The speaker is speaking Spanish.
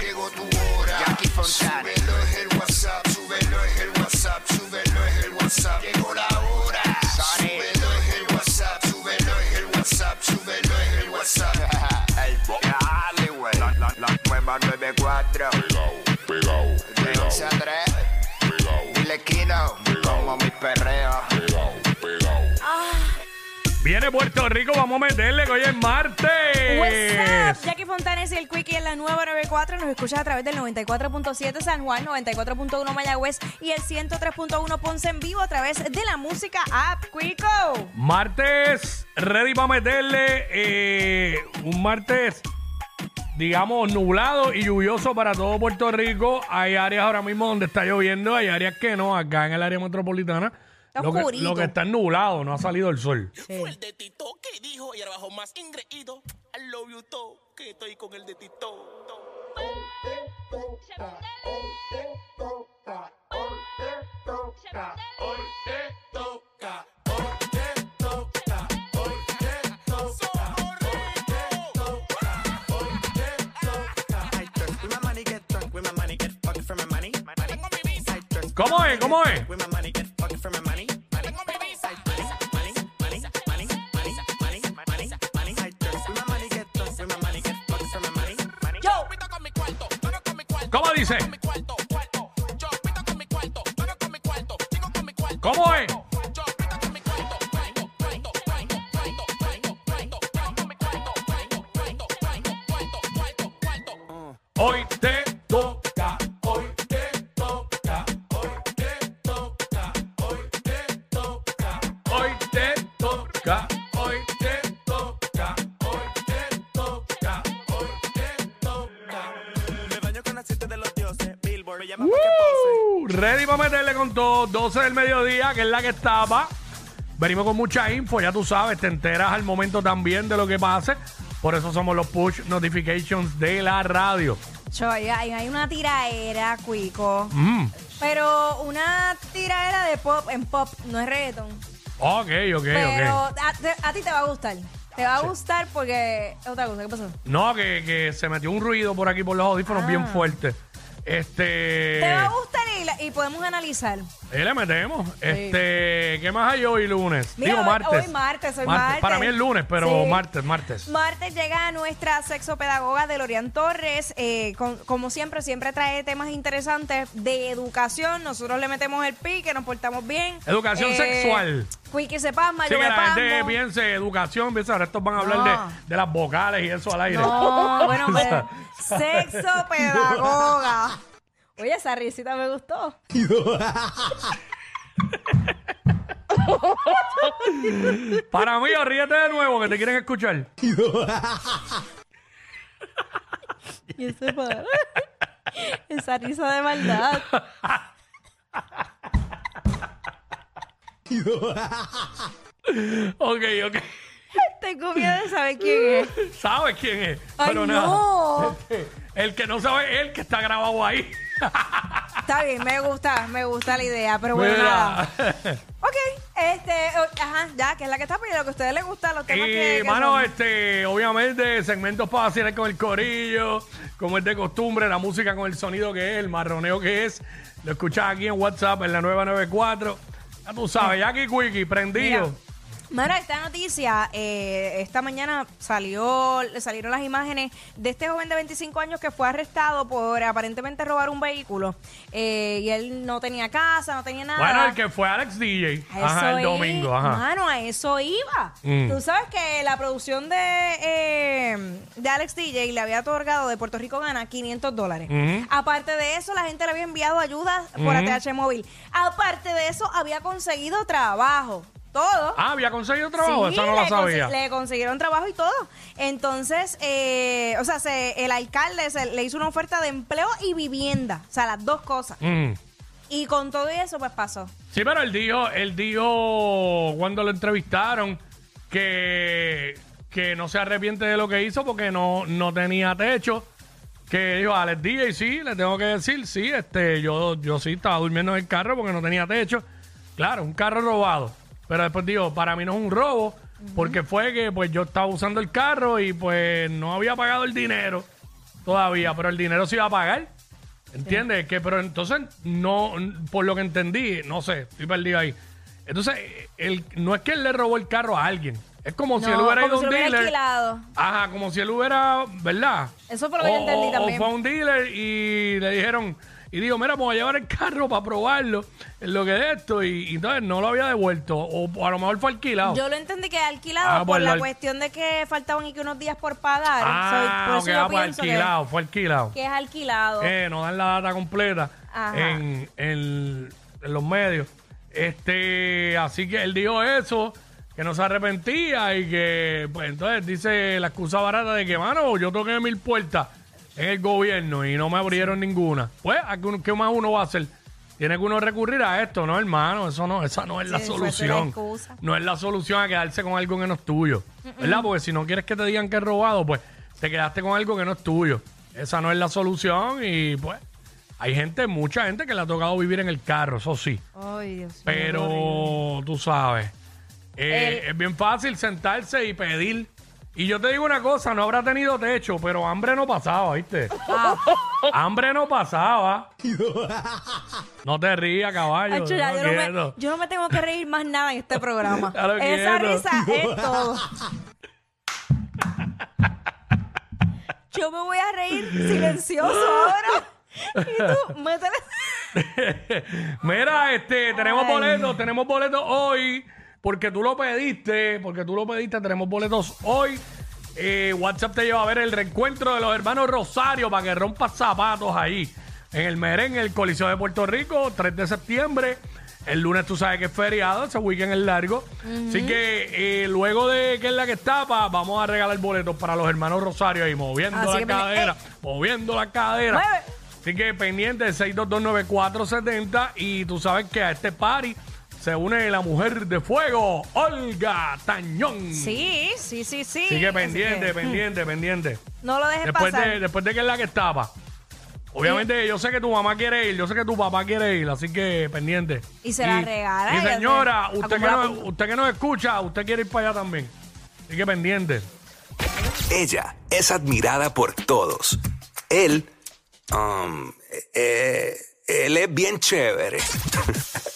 Llegó tu hora. Jackie Fontana. Súbelo es el WhatsApp, súbelo es el WhatsApp, súbelo es el WhatsApp. Llegó la hora. Súbelo es el WhatsApp, súbelo es el WhatsApp, súbelo es el WhatsApp. El dale, güey. La, la, la nueva 94. Pegao, pegao. De 11 a 3. Pegao. Dile Kino. Como mi perreo. Pegao, pegao. Viene Puerto Rico, vamos a meterle que hoy es martes. What's up? Fontanes y el Quickie en la nueva 94. Nos escuchas a través del 94.7 San Juan, 94.1 Mayagüez y el 103.1 Ponce en vivo a través de la música app Quico. Martes, ready para meterle. eh, un martes, digamos, nublado y lluvioso para todo Puerto Rico. Hay áreas ahora mismo donde está lloviendo, hay áreas que no, acá en el área metropolitana. Está Lo que, oscurito. lo que está nublado, no ha salido el sol. Fue el de Tito que dijo y ahora bajo más ingreído. I love you todo, que estoy con el de Tito. ¿Cómo es? ¿Cómo es? ¿Cómo dice? ¿Cómo es? Hoy te me llama pa' que pose. Uh, ready para meterle con todo. 12 del mediodía, que es la que estaba. Venimos con mucha info, ya tú sabes, te enteras al momento también de lo que pase. Por eso somos los push notifications de la radio. Cho, hay, una tiraera, Quico. Mm. Pero una tiraera de pop en pop, no es reggaeton. Ok, ok, Pero ok. a, a ti te va a gustar. Te va a gustar porque otra cosa. ¿Qué pasó? No, que, que se metió un ruido por aquí por los audífonos bien fuerte. Este. Te y, podemos analizar. Ahí le metemos. Este, ¿qué más hay hoy lunes? Mira, Digo hoy- martes. hoy martes, hoy martes. Para mí es lunes, pero Sí. martes, martes. Martes llega nuestra sexopedagoga Delorian Torres. eh, con- como siempre, siempre trae temas interesantes de educación. Nosotros le metemos el pique, nos portamos bien. Educación Eh, sexual. Quickie se pasma, Sí, yo que me la gente pasmo. piense educación, piensa, ahora estos van a hablar No. de, de las vocales y eso al aire. No, bueno, pues, sexopedagoga. Oye, esa risita me gustó. Para mí, ríete de nuevo que te quieren escuchar. Y ese para. Esa risa de maldad. Ok, ok. Tengo miedo de saber quién es. ¿Sabes quién es? Ay, Pero nada. no. El que no sabe es el que está grabado ahí. Está bien, me gusta, me gusta la idea, pero bueno, nada. Mira. Ok, este, o- ajá, ya, que es la que está pidiendo, lo que a ustedes les gusta, los temas que, Y, que mano, son. este, obviamente, segmentos para vacilar con el corillo, como es de costumbre, la música con el sonido que es, el marroneo que es. Lo escuchas aquí en WhatsApp en la 994. Ya tú sabes, Jackie Quickie, prendido. Mira, esta noticia, eh, esta mañana salió, le salieron las imágenes de este joven de 25 años que fue arrestado por aparentemente robar un vehículo. Eh, y él no tenía casa, no tenía nada. Bueno, el que fue Alex DJ. Ajá, el i- domingo. Ajá. Mano, a eso iba. Mm. Tú sabes que la producción de, eh, de Alex DJ le había otorgado de Puerto Rico Gana 500 dólares. Ujú. Aparte de eso, la gente le había enviado ayuda por Ujú. ATH móvil. Aparte de eso, había conseguido trabajo. Todo. Ah, había conseguido trabajo, Sí, esa no la le sabía. consi- Le consiguieron trabajo y todo. Entonces, eh, o sea, se- el alcalde se- le hizo una oferta de empleo y vivienda. O sea, las dos cosas. Mm. Y con todo eso, pues pasó. Sí, pero él dijo, él dijo cuando lo entrevistaron que, que no se arrepiente de lo que hizo porque no, no tenía techo. Que dijo, Alex DJ, sí, le tengo que decir, sí, este, yo, yo sí estaba durmiendo en el carro porque no tenía techo. Claro, un carro robado. Pero después dijo, para mí no es un robo, porque fue que pues yo estaba usando el carro y pues no había pagado el dinero todavía, pero el dinero se iba a pagar. ¿Entiendes? Que, pero entonces, no, por lo que entendí, no sé, estoy perdido ahí. Entonces, él, no es que él le robó el carro a alguien. Es como si No, él hubiera como ido a si un lo hubiera dealer. alquilado. Ajá, como si él hubiera, ¿verdad? Eso fue lo que yo entendí o- también. O fue a un dealer y le dijeron, y digo, mira, vamos a llevar el carro para probarlo, en lo que de esto, y, y entonces no lo había devuelto. O, a lo mejor fue alquilado. Yo lo entendí que alquilado Ah, por pues la cuestión de que faltaban y que unos días por pagar. ah, Soy- por eso ok, yo ah, pues pienso que- alquilado, fue alquilado. que, es alquilado. Eh, no dan la data completa Ajá. en, en- en los medios. Este, así que él dijo eso, que no se arrepentía y que, pues entonces dice la excusa barata de que, mano, yo toqué mil puertas en el gobierno y no me abrieron ninguna. Pues, ¿a qué, más uno va a hacer? Tiene que uno recurrir a esto, no, hermano, eso no, esa no es la Sí, fuese la solución. No es la solución a quedarse con algo que no es tuyo, ¿verdad? Porque si no quieres que te digan que es robado, pues te quedaste con algo que no es tuyo. Esa no es la solución y pues hay gente, mucha gente que le ha tocado vivir en el carro, eso sí. Ay, Dios. Pero tú sabes, eh, es bien fácil sentarse y pedir. Y yo te digo una cosa, no habrá tenido techo, pero hambre no pasaba, ¿viste? Ah. hambre no pasaba. No te rías, caballo. Ya, yo, no me, quiero. yo no me tengo que reír más nada en este programa. Esa quiero. risa es todo. Yo me voy a reír silencioso ahora. Y tú, métele. Mira, este, tenemos Ay. boletos, tenemos boletos hoy, porque tú lo pediste, porque tú lo pediste, tenemos boletos hoy. Eh, WhatsApp te lleva a ver el reencuentro de los hermanos Rosario para que rompas zapatos ahí. En el merengue, el Coliseo de Puerto Rico, 3 de septiembre. El lunes tú sabes que es feriado, ese weekend es largo. Así que eh, luego de que es la que tapa, vamos a regalar boletos para los hermanos Rosario ahí, moviendo Así la cadera, moviendo la cadera. Mueve. Así que pendiente 6229470 y tú sabes que a este party se une la mujer de fuego, Olga Tañón. Sí, sí, sí, sí. Así que Así pendiente, que, pendiente, pendiente. No lo dejes Después pasar. de, después de que es la que estaba. Obviamente yo sé que tu mamá quiere ir, yo sé que tu papá quiere ir, así que pendiente. Y se la regala, Y señora, se usted que, no, usted que nos escucha, usted quiere ir para allá también. Así que pendiente. Ella es admirada por todos. Él, um, eh, él es bien chévere.